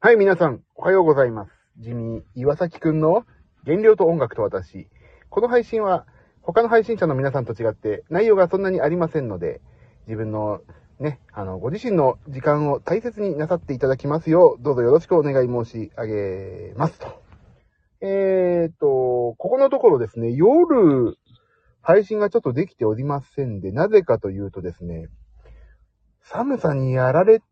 はい、皆さん、おはようございます。ジミー岩崎くんの原料と音楽と私。この配信は、他の配信者の皆さんと違って、内容がそんなにありませんので、自分のね、あの、ご自身の時間を大切になさっていただきますよう、どうぞよろしくお願い申し上げますと。えーと、ここのところですね、夜、配信がちょっとできておりませんで、なぜかというとですね、寒さにやられ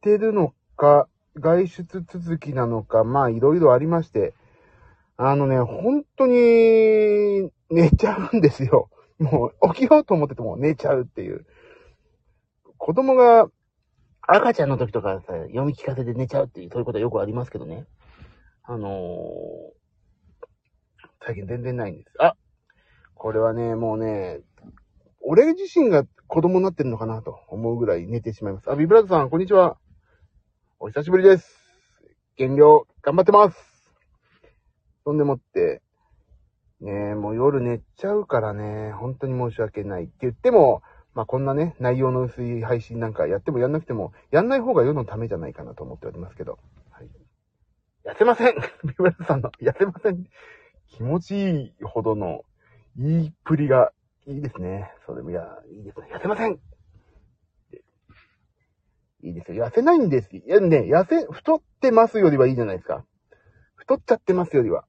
てるのか、外出続きなのか、まあいろいろありまして、あのね、本当に寝ちゃうんですよ。もう起きようと思ってても寝ちゃうっていう。子供が赤ちゃんの時とかさ、読み聞かせで寝ちゃうっていう、そういうことはよくありますけどね。あのー、最近全然ないんです。あこれはね、もうね、俺自身が子供になってるのかなと思うぐらい寝てしまいます。あ、ビブラードさん、こんにちは。お久しぶりです。減量、頑張ってます。そんでもって、ねえ、もう夜寝ちゃうからね、本当に申し訳ないって言っても、まあこんなね、内容の薄い配信なんかやってもやんなくても、やんない方が世のためじゃないかなと思っておりますけど。はい。痩せませんビブラードさんの、痩せません気持ちいいほどの、いいっぷりが、いいですね。それも、いや、いいですね。痩せませんいいですよ。痩せないんです。いやね、痩せ、太ってますよりはいいじゃないですか。太っちゃってますよりは。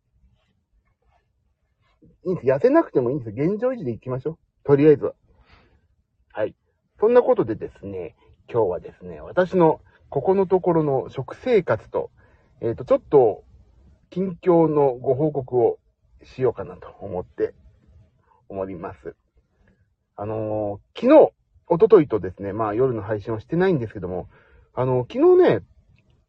いいんです。痩せなくてもいいんです。現状維持でいきましょう。とりあえずは。はい。そんなことでですね、今日はですね、私のここのところの食生活と、えっ、ー、と、ちょっと、近況のご報告をしようかなと思って、思います。あのー、昨日、おとといとですね、まあ夜の配信をしてないんですけども、あの、昨日ね、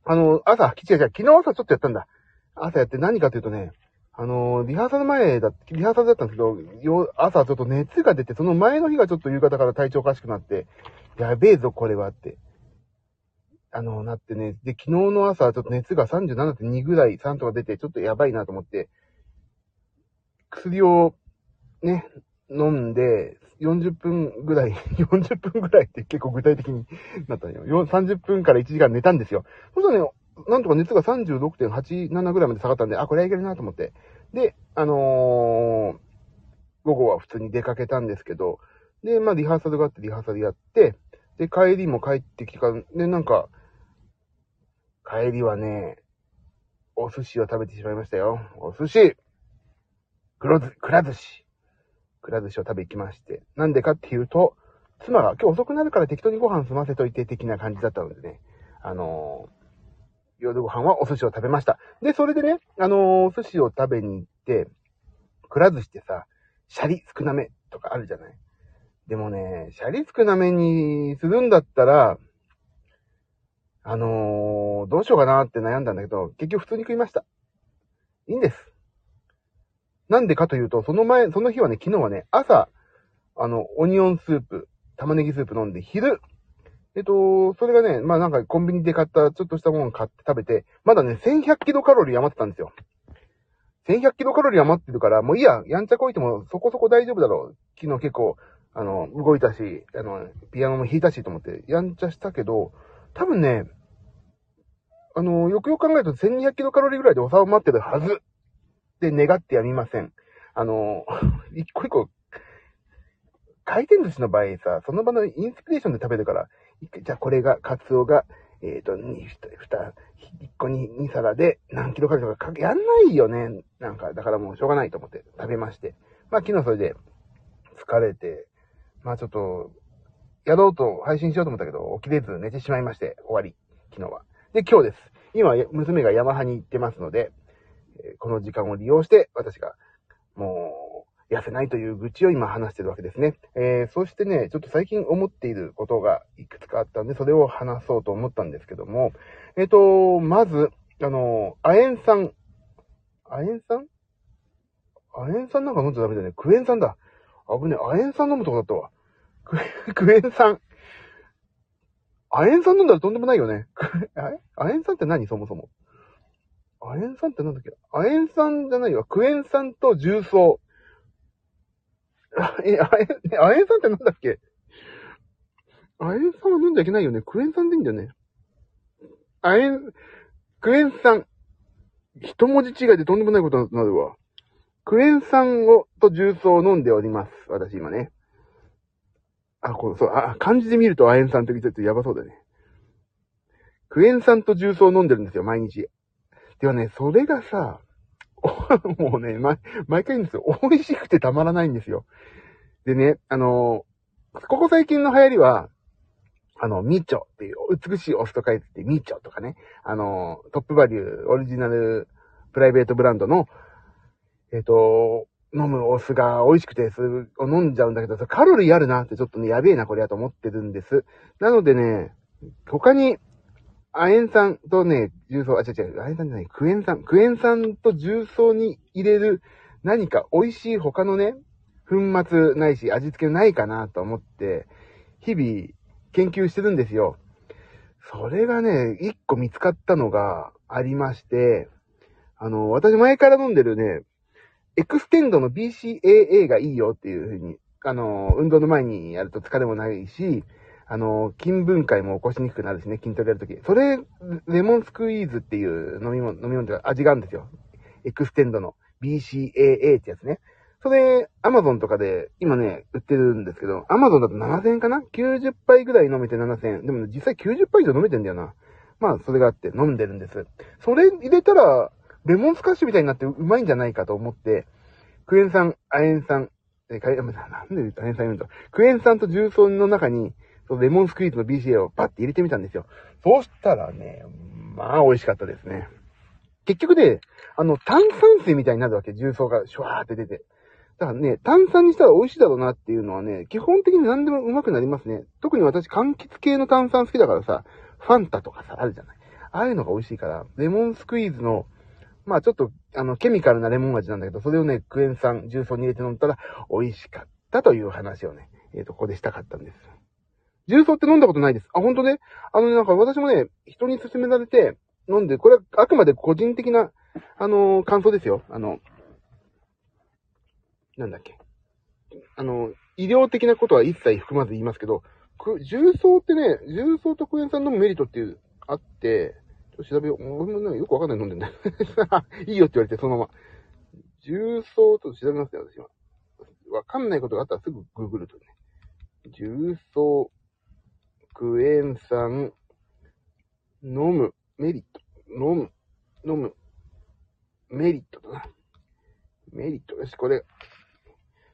あの、朝、違う違う、昨日朝ちょっとやったんだ。朝やって何かというとね、あの、リハーサル前だ、リハーサルだったんですけど、朝ちょっと熱が出て、その前の日がちょっと夕方から体調おかしくなって、やべえぞ、これはって。あの、なってね、で、昨日の朝、ちょっと熱が37.2ぐらい、3とか出て、ちょっとやばいなと思って、薬を、ね、飲んで、40分ぐらい、40分ぐらいって結構具体的になったのよ。30分から1時間寝たんですよ。そしたらね、なんとか熱が36.87ぐらいまで下がったんで、あ、これはいけるなと思って。で、あのー、午後は普通に出かけたんですけど、で、まあリハーサルがあってリハーサルやって、で、帰りも帰ってきたで、なんか、帰りはね、お寿司を食べてしまいましたよ。お寿司、くら寿司くら寿司を食べ行きまして。なんでかっていうと、妻が今日遅くなるから適当にご飯済ませといて的な感じだったのでね、あのー、夜ご飯はお寿司を食べました。で、それでね、あのー、寿司を食べに行って、くら寿司ってさ、シャリ少なめとかあるじゃないでもね、シャリ少なめにするんだったら、あのー、どうしようかなって悩んだんだけど、結局普通に食いました。いいんです。なんでかというと、その前、その日はね、昨日はね、朝、あの、オニオンスープ、玉ねぎスープ飲んで、昼、えっと、それがね、まあなんかコンビニで買ったちょっとしたものを買って食べて、まだね、1100キロカロリー余ってたんですよ。1100キロカロリー余ってるから、もういいや、やんちゃこいてもそこそこ大丈夫だろう。昨日結構、あの、動いたし、あの、ピアノも弾いたしと思って、やんちゃしたけど、多分ね、あの、よくよく考えると1200キロカロリーぐらいで収まってるはず。って願ってやみません。あの、一個一個、回転寿司の場合さ、その場のインスピレーションで食べるから、じゃあこれが、カツオが、えっ、ー、と、二、二、一個に二皿で何キロかけとかやんないよね。なんか、だからもうしょうがないと思って食べまして。まあ昨日それで疲れて、まあちょっと、やろうと配信しようと思ったけど、起きれず寝てしまいまして、終わり。昨日は。で、今日です。今、娘がヤマハに行ってますので、この時間を利用して、私が、もう、痩せないという愚痴を今話してるわけですね。えー、そしてね、ちょっと最近思っていることがいくつかあったんで、それを話そうと思ったんですけども、えっ、ー、と、まず、あの、亜鉛酸。亜鉛酸？亜鉛酸なんか飲んじゃダメだよね。クエン酸だ。危ねえ。亜鉛酸飲むとこだったわ。クエン酸。亜鉛酸飲んだらとんでもないよね。亜鉛酸って何？そもそも。亜鉛酸ってなんだっけ？亜鉛酸じゃないわ。クエン酸と重曹。え、亜鉛、亜鉛酸ってなんだっけ？亜鉛酸は飲んじゃいけないよね。クエン酸でいいんだよね。亜鉛、クエン酸。一文字違いでとんでもないことになるわ。クエン酸を、と重曹を飲んでおります。私今ね。あ、こう、そう、あ、漢字で見ると亜鉛酸って言ってやばそうだね。クエン酸と重曹を飲んでるんですよ、毎日。ではね、それがさ、もうね、毎、毎回言うんですよ。美味しくてたまらないんですよ。でね、あの、ここ最近の流行りは、あの、ミチョっていう、美しいオスと書いてて、ミチョとかね、あの、トップバリュー、オリジナル、プライベートブランドの、えっ、ー、と、飲むお酢が美味しくて、それを飲んじゃうんだけど、カロリーあるなってちょっとね、やべえな、これやと思ってるんです。なのでね、他に、亜鉛酸とね、重曹、あ、違う違う、亜鉛酸じゃない、クエン酸。クエン酸と重曹に入れる何か美味しい他のね、粉末ないし味付けないかなと思って、日々研究してるんですよ。それがね、一個見つかったのがありまして、あの、私前から飲んでるね、エクステンドの BCAA がいいよっていうふうに、あの、運動の前にやると疲れもないし、あの、筋分解も起こしにくくなるしね、筋トレやるとき。それ、レモンスクイーズっていう飲み物、飲み物というか味があるんですよ。エクステンドの BCAA ってやつね。それ、アマゾンとかで、今ね、売ってるんですけど、アマゾンだと7000円かな ?90 杯ぐらい飲めて7000円。でも、ね、実際90杯以上飲めてんだよな。まあ、それがあって飲んでるんです。それ入れたら、レモンスカッシュみたいになってうまいんじゃないかと思って、クエン酸、亜鉛酸、え、かなんで言うと亜鉛酸言うんだクエン酸と重曹の中に、そのレモンスクイーズの BCA をパッて入れてみたんですよ。そうしたらね、まあ美味しかったですね。結局ね、あの、炭酸水みたいになるわけ。重曹がシュワーって出て。だからね、炭酸にしたら美味しいだろうなっていうのはね、基本的に何でもうまくなりますね。特に私、柑橘系の炭酸好きだからさ、ファンタとかさ、あるじゃない。ああいうのが美味しいから、レモンスクイーズのまあちょっと、あの、ケミカルなレモン味なんだけど、それをね、クエン酸、重曹に入れて飲んだら美味しかったという話をね、えっ、ー、と、ここでしたかったんです。重曹って飲んだことないです。あ、本当ね？あのね、なんか私もね、人に勧められて飲んで、これはあくまで個人的な、あのー、感想ですよ。あの、なんだっけ。あの、医療的なことは一切含まず言いますけど、重曹ってね、重曹とクエン酸飲むメリットっていう、あって、調べよう。俺もね、よくわかんない飲んでんだよ。いいよって言われて、そのまま。重曹と調べますね、私は。わかんないことがあったらすぐググるとね。重曹、クエン酸、飲む、メリット。飲む、飲む、メリットだな。メリット。よし、これ。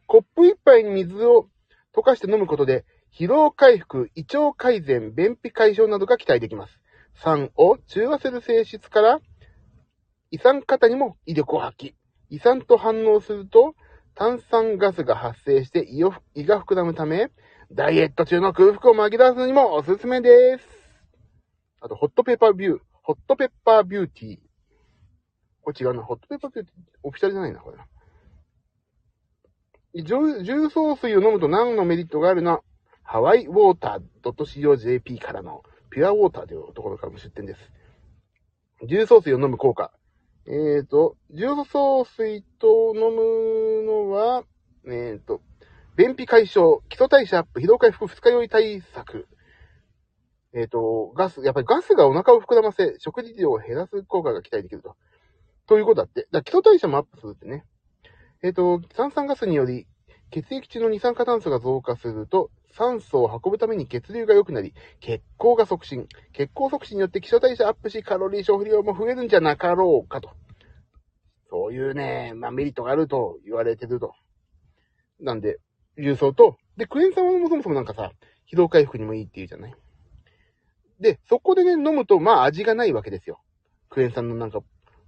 コップ一杯に水を溶かして飲むことで、疲労回復、胃腸改善、便秘解消などが期待できます。酸を中和する性質から、胃酸型にも威力を発揮。胃酸と反応すると、炭酸ガスが発生して胃を胃が膨らむため、ダイエット中の空腹を紛らわすのにもおすすめです。あと、ホットペッパービュー、ホットペッパービューティー。これ違うな。ホットペッパービューティー、オフィシャルじゃないな、これな。重重曹水を飲むと何のメリットがあるな。ハワイウォーター .co.jp からのピュアウォーターというところからも出店です。重曹水を飲む効果。えっ、ー、と、重曹水と飲むのは、えっ、ー、と、便秘解消、基礎代謝アップ、疲労回復、二日酔い対策。えっ、ー、と、ガス、やっぱりガスがお腹を膨らませ、食事量を減らす効果が期待できると。ということだって。だ基礎代謝もアップするってね。えっ、と、炭酸ガスにより、血液中の二酸化炭素が増加すると、酸素を運ぶために血流が良くなり、血行が促進。血行促進によって基礎代謝アップし、カロリー消費量も増えるんじゃなかろうかと。そういうね、まあメリットがあると言われてると。なんで、重曹と、で、クエン酸はもそもそもなんかさ、疲労回復にもいいって言うじゃない？で、そこでね、飲むと、まあ味がないわけですよ。クエン酸のなんか、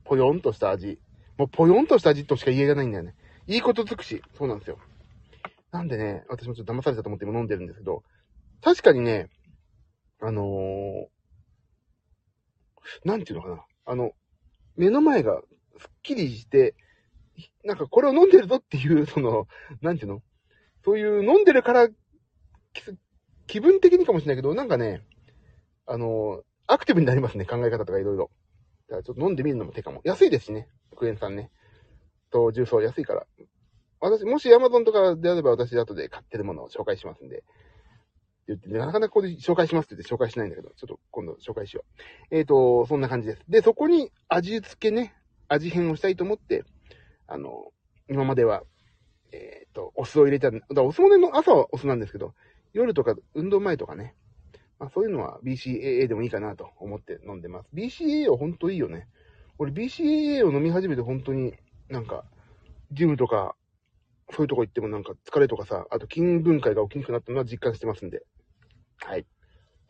ぽよんとした味。もうぽよんとした味としか言えがないんだよね。いいこと尽くし。そうなんですよ。なんでね、私もちょっと騙されたと思って今飲んでるんですけど、確かにね、あのー、なんていうのかな。あの、目の前がすっきりして、なんかこれを飲んでるぞっていう、その、なんていうの？そういう飲んでるから、気分的にかもしれないけど、なんかね、あの、アクティブになりますね、考え方とかいろいろ。だからちょっと飲んでみるのも手かも。安いですしね、クエン酸ね。と、重曹安いから。私、もし Amazon とかであれば私後で買ってるものを紹介しますんで、言って、なかなかここで紹介しますって言って紹介しないんだけど、ちょっと今度紹介しよう。えっ、ー、と、そんな感じです。で、そこに味付けね、味変をしたいと思って、あの、今までは、えっ、と、お酢を入れた、だからお酢もね朝はお酢なんですけど、夜とか運動前とかね、まあそういうのは BCAA でもいいかなと思って飲んでます。BCAA は本当いいよね。俺 BCAA を飲み始めて本当になんか、ジムとか、そういうとこ行ってもなんか疲れとかさ、あと筋分解が起きにくくなったのは実感してますんで。はい。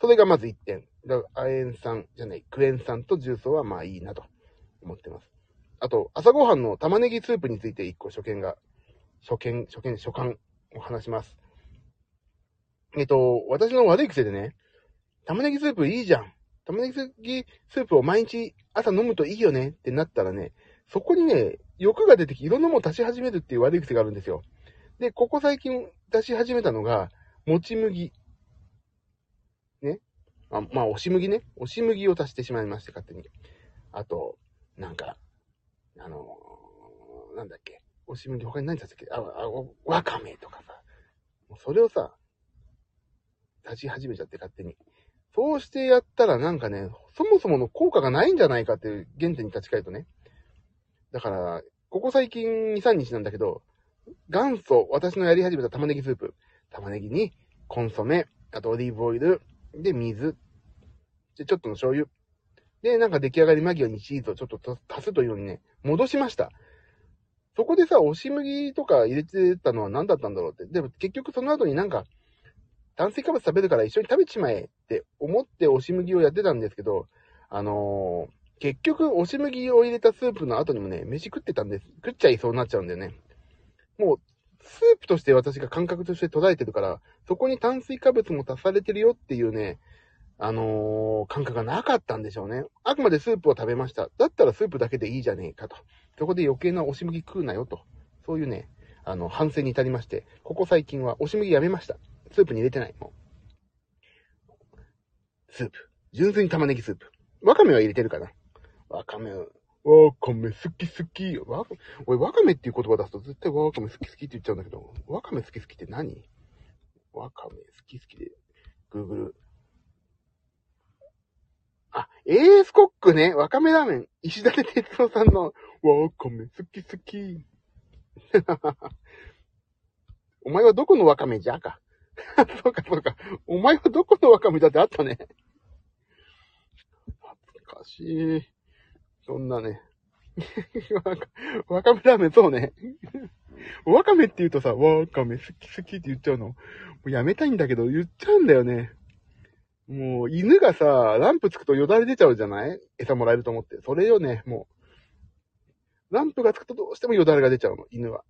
それがまず1点。だから、亜鉛酸じゃない、クエン酸と重曹はまあいいなと思ってます。あと、朝ごはんの玉ねぎスープについて1個所見が、所見、所見、所感を話します。えっと、私の悪い癖でね、玉ねぎスープいいじゃん。玉ねぎスープを毎日朝飲むといいよねってなったらね、そこにね、欲が出てき、いろんなものを足し始めるっていう悪い癖があるんですよ。で、ここ最近出し始めたのが、もち麦。ね。あまあ、押し麦ね。押し麦を足してしまいまして、勝手に。あと、なんか、あのー、なんだっけ。押し麦、他に何足したっけ？あ、あ、わかめとかさ。もうそれをさ、足し始めちゃって勝手に。そうしてやったらなんかね、そもそもの効果がないんじゃないかっていう原点に立ち返るとね。だから、ここ最近2、3日なんだけど、元祖、私のやり始めた玉ねぎスープ。玉ねぎにコンソメ、あとオリーブオイル、で、水、で、ちょっとの醤油。で、なんか出来上がり間際にチーズをちょっと足すというようにね、戻しました。そこでさ、押し麦とか入れてたのは何だったんだろうって。でも結局その後になんか、炭水化物食べるから一緒に食べちまえって思って押し麦をやってたんですけど、あのー、結局押し麦を入れたスープの後にもね、飯食ってたんです。食っちゃいそうになっちゃうんだよね。もう、スープとして私が感覚として捉えてるから、そこに炭水化物も足されてるよっていうね、あのー、感覚がなかったんでしょうね。あくまでスープを食べました。だったらスープだけでいいじゃねえかと。そこで余計な押し麦食うなよと。そういうね、あの、反省に至りまして、ここ最近は押し麦やめました。スープに入れてない。もう。スープ。純粋に玉ねぎスープ。わかめは入れてるかな。わかめ、わかめ好き好き。わ俺、わかめっていう言葉出すと絶対わかめ好き好きって言っちゃうんだけど、わかめ好き好きって何？わかめ好き好きで、グーグル。あ、エースコックね。わかめラーメン。石立哲夫さんの、わかめ好き好き。お前はどこのわかめじゃか？そうか、そうか。お前はどこのわかめだってあったね。懐かしい。そんなね。わかめラーメン、そうね。わかめって言うとさ、わかめ好き好きって言っちゃうの？もうやめたいんだけど、言っちゃうんだよね。もう、犬がさ、ランプつくとよだれ出ちゃうじゃない？餌もらえると思って。それよね、もう。ランプがつくとどうしてもよだれが出ちゃうの、犬は。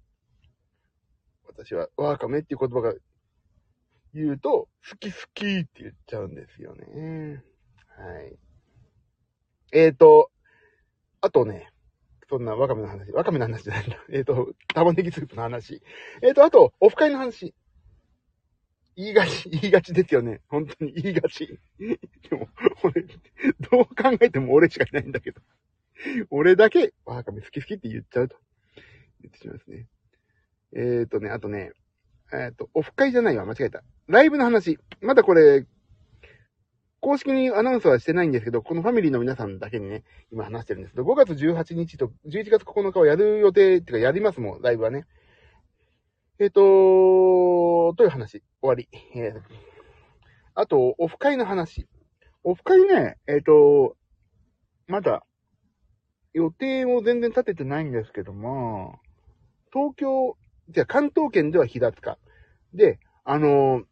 私は、わかめっていう言葉が言うと、好き好きって言っちゃうんですよね。はい。えっ、ー、と、あとね、そんなわかめの話、わかめの話じゃないんだ。えっ、ー、と、玉ねぎスープの話。えっ、ー、と、あと、オフ会の話。言いがち、言いがちですよね。本当に言いがち。でも、俺、どう考えても俺しかいないんだけど。俺だけ、わかめ好き好きって言っちゃうと。言ってしまいますね。えっ、ー、とね、あとね、えっ、ー、と、オフ会じゃないわ、間違えた。ライブの話。まだこれ、公式にアナウンスはしてないんですけど、このファミリーの皆さんだけにね、今話してるんですけど、5月18日と11月9日をやる予定、っていうかやりますもん、ライブはね。えっ、ー、と、という話、終わり。えー、あと、オフ会の話。オフ会ね、えっ、ー、と、まだ、予定を全然立ててないんですけども、東京、じゃあ関東圏では平塚。で、あのー、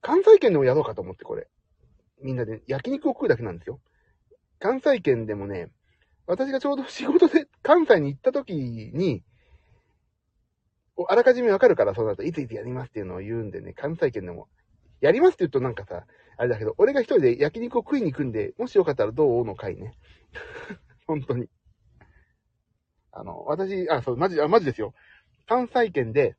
関西圏でもやろうかと思って、これ。みんなで焼肉を食うだけなんですよ。関西圏でもね、私がちょうど仕事で関西に行った時に、あらかじめわかるから、そうなると、いついつやりますっていうのを言うんでね、関西圏でも。やりますって言うとなんかさ、あれだけど、俺が一人で焼肉を食いに行くんで、もしよかったらどう？の回ね。本当に。あの、私、あ、そう、マジ、あ、マジですよ。関西圏で、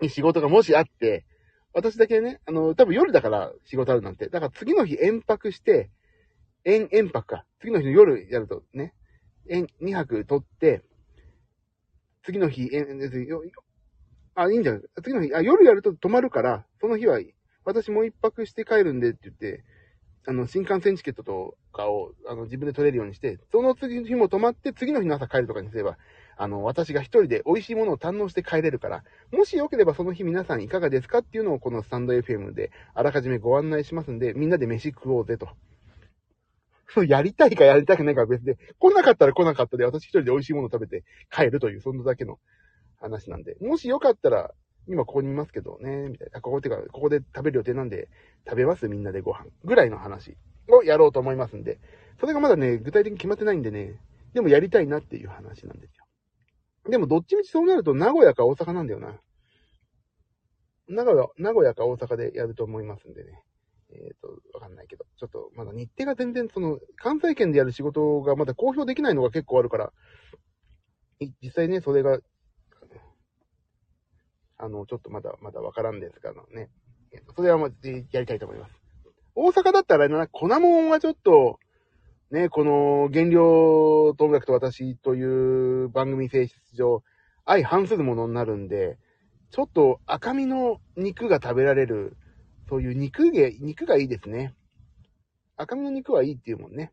に仕事がもしあって、私だけね、あの、多分夜だから仕事あるなんて。だから次の日延泊して、延、延泊か。次の日の夜やるとね、延、2泊取って、次の日、延、あ、いいんじゃない？次の日、あ、夜やると泊まるから、その日は私もう一泊して帰るんでって言って、あの、新幹線チケットとかを、あの、自分で取れるようにして、その次の日も泊まって、次の日の朝帰るとかにすれば、あの、私が一人で美味しいものを堪能して帰れるから、もしよければその日皆さんいかがですかっていうのをこのスタンド FM であらかじめご案内しますんで、みんなで飯食おうぜと。そう、やりたいかやりたくないかは別で、来なかったら来なかったで、私一人で美味しいものを食べて帰るという、そんなだけの話なんで、もしよかったら、今ここにいますけどね、みたいな。ここってか、ここで食べる予定なんで、食べます？みんなでご飯。ぐらいの話をやろうと思いますんで、それがまだね、具体的に決まってないんでね、でもやりたいなっていう話なんですよ。でもどっちみちそうなると名古屋か大阪なんだよな。名古屋、名古屋か大阪でやると思いますんでね。えっ、と、わかんないけど、ちょっとまだ日程が全然その、関西圏でやる仕事がまだ公表できないのが結構あるから、実際ね、それが、あの、ちょっとまだ、まだわからんですがね。それはまあ、でやりたいと思います。大阪だったらな、粉もんはちょっと、ね、この、原料と音楽と私という番組性質上、相反するものになるんで、ちょっと赤身の肉が食べられる、そういう肉げ、肉がいいですね。赤身の肉はいいっていうもんね。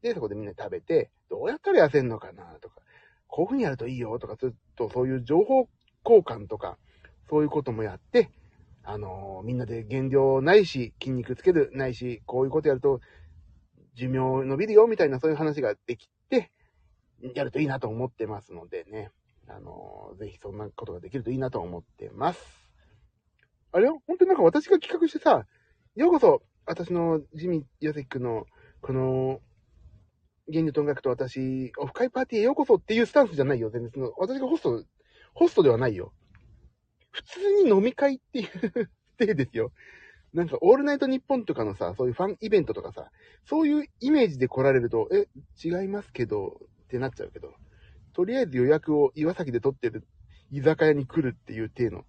で、そこでみんな食べて、どうやったら痩せんのかなとか、こういう風にやるといいよとか、ずっとそういう情報交換とか、そういうこともやって、あのーみんなで減量ないし、筋肉つけるないし、こういうことやると、寿命伸びるよみたいなそういう話ができて、やるといいなと思ってますのでね。あのーぜひそんなことができるといいなと思ってます。あれ？よ本当になんか私が企画してさ、ようこそ、私のジミー・ヨセキ君の、この、原理と音楽と私、オフ会パーティーへようこそっていうスタンスじゃないよ。全然、私がホスト、ホストではないよ。普通に飲み会っていう体ですよ。なんか、オールナイトニッポンとかのさ、そういうファンイベントとかさ、そういうイメージで来られると、え、違いますけど、ってなっちゃうけど、とりあえず予約を岩崎で取ってる居酒屋に来るっていう体の、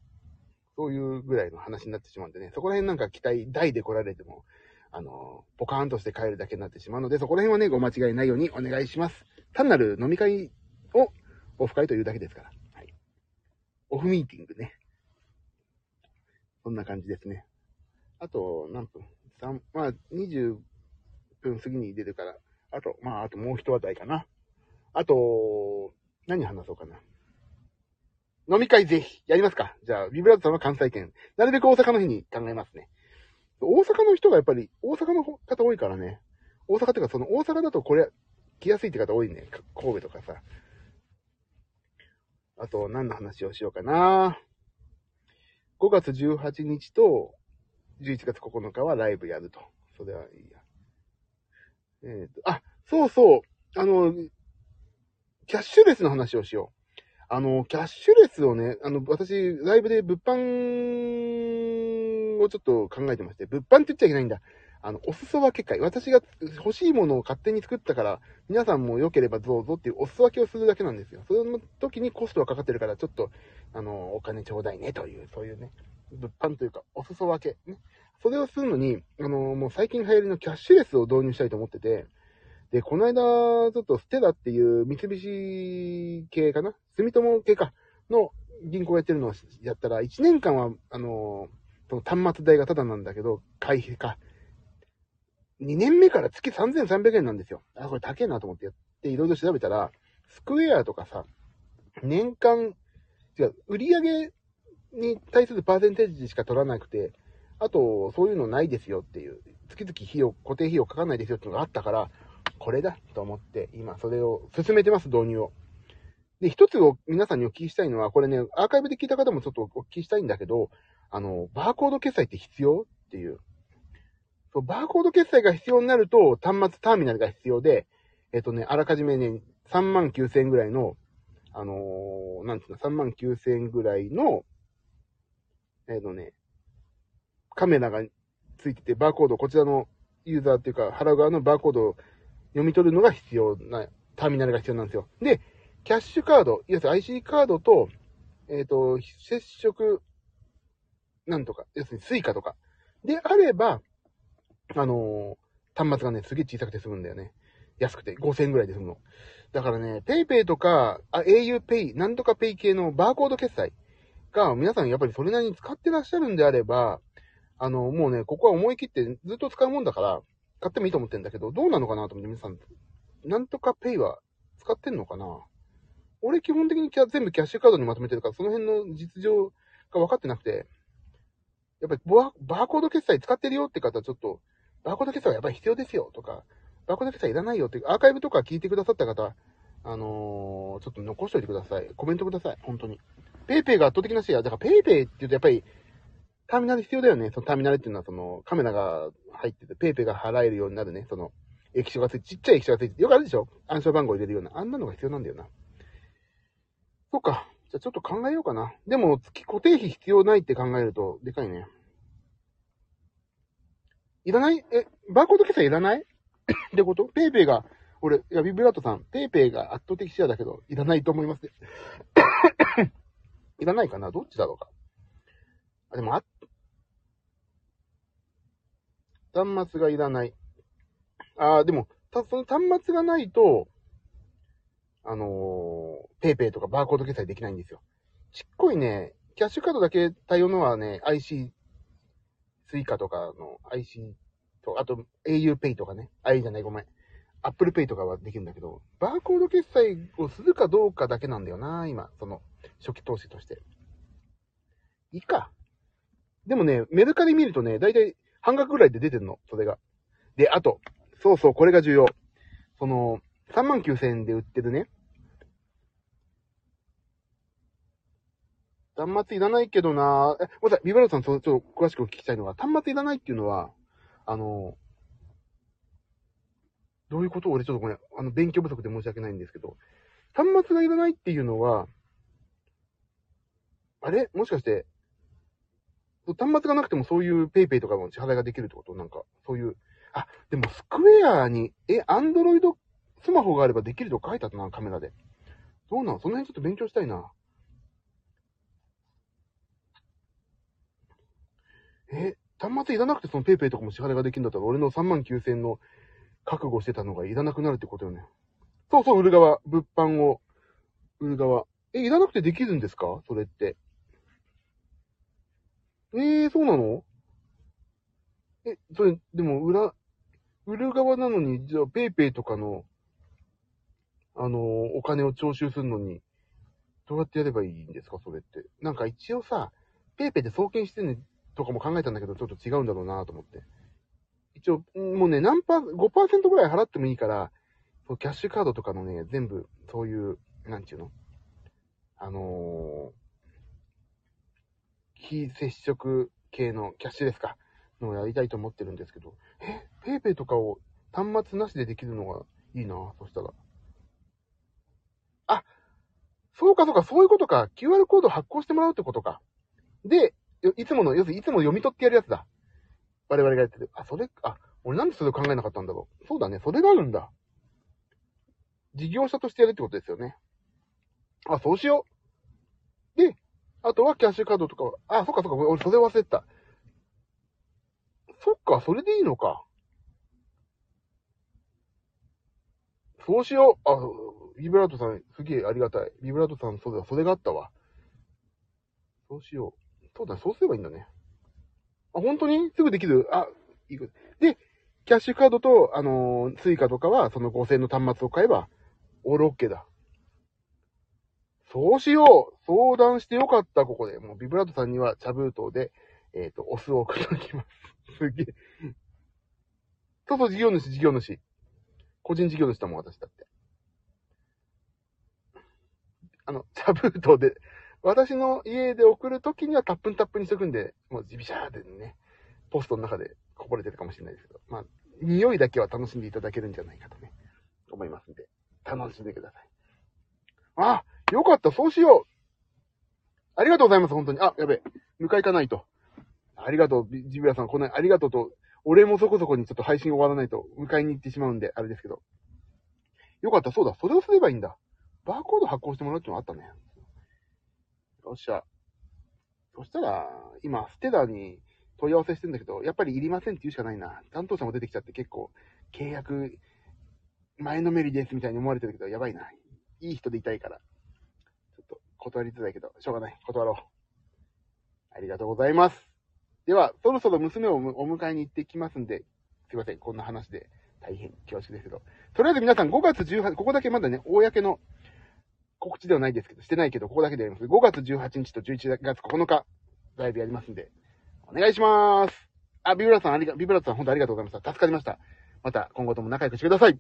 そういうぐらいの話になってしまうんでね、そこら辺なんか期待大で来られても、あの、ポカーンとして帰るだけになってしまうので、そこら辺はね、ご間違いないようにお願いします。単なる飲み会をオフ会というだけですから。オフミーティングね。そんな感じですね。あと、何分 ?3、まあ、20分過ぎに出るから、あと、まあ、あともう一話題かな。あと、何話そうかな。飲み会ぜひ、やりますかじゃあ、ビブラートさんは関西圏。なるべく大阪の日に考えますね。大阪の人がやっぱり、大阪の方多いからね。大阪っていうか、その大阪だとこれ、来やすいって方多いね。神戸とかさ。あと、何の話をしようかな。5月18日と11月9日はライブやると。それはいいや。えっ、と、あ、そうそう。あの、キャッシュレスの話をしよう。あの、キャッシュレスをね、あの、私、ライブで物販をちょっと考えてまして、物販って言っちゃいけないんだ。あの、お裾分け会。私が欲しいものを勝手に作ったから、皆さんも良ければどうぞっていうお裾分けをするだけなんですよ。その時にコストがかかってるから、ちょっと、あの、お金ちょうだいねという、そういうね、物販というか、お裾分け。ね。それをするのに、あの、もう最近流行りのキャッシュレスを導入したいと思ってて、で、この間、ちょっとステラっていう三菱系かな？住友系かの銀行やってるのをやったら、1年間は、あの、その端末代がタダなんだけど、会費か。2年目から月3300円なんですよ。あ、これ高えなと思ってやって、いろいろ調べたら、スクエアとかさ、年間、違う、売上に対するパーセンテージしか取らなくて、あと、そういうのないですよっていう、月々費用、固定費用かかんないですよっていうのがあったから、これだと思って、今それを進めてます、導入を。で、一つを皆さんにお聞きしたいのは、これね、アーカイブで聞いた方もちょっとお聞きしたいんだけど、あの、バーコード決済って必要っていう。そう、バーコード決済が必要になると、端末ターミナルが必要で、えっとね、あらかじめね、3万9000円ぐらいの、あのーなんつうの、3万9000円ぐらいの、えっとね、カメラがついてて、バーコード、こちらのユーザーっていうか、払う側のバーコードを読み取るのが必要な、ターミナルが必要なんですよ。で、キャッシュカード、いわゆる IC カードと、えっ、と、接触、なんとか、要するにスイカとか。であれば、あのー端末がね、すげえ小さくて済むんだよね。安くて、5000円ぐらいで済むの。だからね、PayPay とか、あ、auPay、なんとか Pay 系のバーコード決済が、皆さんやっぱりそれなりに使ってらっしゃるんであれば、あの、もうね、ここは思い切ってずっと使うもんだから、買ってもいいと思ってんだけど、どうなのかなと思って皆さん、なんとかペイは使ってんのかな？俺基本的にキャ全部キャッシュカードにまとめてるから、その辺の実情が分かってなくて、やっぱりババーコード決済使ってるよって方はちょっと、バーコード決済はやっぱり必要ですよとか、バーコード決済いらないよっていう、アーカイブとか聞いてくださった方、あのーちょっと残しておいてください。コメントください。本当に。ペイペイが圧倒的なシェア。だからペイペイって言うとやっぱり、ターミナル必要だよね。そのターミナルっていうのはそのカメラが入ってて、ペイペイが払えるようになるね。その液晶がついて、ちっちゃい液晶がついて、よくあるでしょ暗証番号入れるような。あんなのが必要なんだよな。そっか。じゃあちょっと考えようかな。でも月固定費必要ないって考えると、でかいね。いらない？え、バーコード決済いらない？ってこと？ペイペイが、俺、いや、ビブラートさん、ペイペイが圧倒的シェアだけど、いらないと思いますね。いらないかな？どっちだろうか？あ、でも、あ、端末がいらない。あーでも、た、その端末がないと、あのー、ペイペイとかバーコード決済できないんですよ。ちっこいね、キャッシュカードだけ対応のはね、IC、スイカとかの IC と、あと au ペイとかね。あ、いいじゃない、ごめん。Apple Pay とかはできるんだけど、バーコード決済をするかどうかだけなんだよな、今。その、初期投資として。いいか。でもね、メルカリ見るとね、だいたい半額ぐらいで出てるの、それが。で、あと、そうそう、これが重要。その、3万9000円で売ってるね。端末いらないけどな。え、ごめんなさい、ビブラートさん、ちょっと詳しくお聞きしたいのが、端末いらないっていうのは、あの、どういうこと？を俺ちょっとごめん、あの、勉強不足で申し訳ないんですけど、端末がいらないっていうのは、あれ？もしかして、端末がなくてもそういうペイペイとかの支払いができるってこと？なんか、そういう。あ、でもスクエアに、え、アンドロイドスマホがあればできると書いてあったな、カメラで。どうなん？その辺ちょっと勉強したいな。え、端末いらなくてそのペイペイとかも支払いができるんだったら、俺の3万9000円の覚悟してたのがいらなくなるってことよね。そうそう、売る側。物販を売る側。え、いらなくてできるんですか？それって。えー、そうなの？え、それ、でも、裏、売る側なのに、じゃあ、ペイペイとかの、あのーお金を徴収するのに、どうやってやればいいんですか？それって。なんか一応さ、ペイペイで送金してるのとかも考えたんだけど、ちょっと違うんだろうなと思って。一応、もうね、何パー、5%ぐらい払ってもいいから、キャッシュカードとかのね、全部、そういう、なんちゅうの？あのー、非接触系のキャッシュレスか、のをやりたいと思ってるんですけど、え、ペイペイとかを端末なしでできるのがいいなそしたら。あ、そうかそうか、そういうことか。QR コード発行してもらうってことか。で、いつもの、要するにいつも読み取ってやるやつだ。我々がやってる。あ、それ、あ、俺なんでそれを考えなかったんだろう。そうだね、それがあるんだ。事業者としてやるってことですよね。あ、そうしよう。で、あとはキャッシュカードとか、あ、そっかそっか、俺それ忘れた。そっか、それでいいのか。そうしよう。あ、ビブラートさん、すげえありがたい。ビブラートさん、そうだ、それがあったわ。そうしよう。そうだ、そうすればいいんだね。あ、本当に？すぐできる？あ、いく。で、キャッシュカードと、あのースイカとかは、その5000の端末を買えば、オールオッケーだ。そうしよう相談してよかった、ここで。もう、ビブラートさんには、茶封筒で、えっ、と、お酢を送っておきます。すげえ。そうそう、事業主、事業主。個人事業主だもん、私だって。あの、茶封筒で、私の家で送るときにはタップンタップにしとくんで、もうジビシャーでね、ポストの中でこぼれてるかもしれないですけど、まあ、匂いだけは楽しんでいただけるんじゃないかとね、思いますんで、楽しんでください。あ、よかった、そうしよう。ありがとうございます、本当に。あ、やべえ。迎え行かないと。ありがとう、ジビラさん、こんな、ありがとうと、俺もそこそこにちょっと配信終わらないと、迎えに行ってしまうんで、あれですけど。よかった、そうだ、それをすればいいんだ。バーコード発行してもらうってのあったね。よっしゃ。そしたら、今、ステラに問い合わせしてんだけど、やっぱりいりませんって言うしかないな。担当者も出てきちゃって結構、契約、前のめりですみたいに思われてるけど、やばいな。いい人でいたいから。ちょっと、断りづらいけど、しょうがない。断ろう。ありがとうございます。では、そろそろ娘をお迎えに行ってきますんで、すいません、こんな話で大変恐縮ですけど。とりあえず皆さん5月18、ここだけまだね、公の告知ではないですけど、してないけど、ここだけでやります。5月18日と11月9日、ライブやりますんで、お願いしまーす。あ、ビブラさんありが、ビブラさん本当ありがとうございました。助かりました。また今後とも仲良くしてください。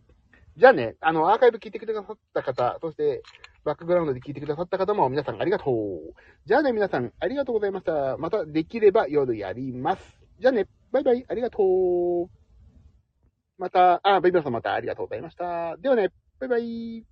じゃあね、あの、アーカイブ聞いてくださった方、そして、バックグラウンドで聞いてくださった方も皆さんありがとう。じゃあね、皆さんありがとうございました。またできれば夜やります。じゃあね、バイバイ、ありがとう。また、あ、ベイブラさんまたありがとうございました。ではね、バイバイ。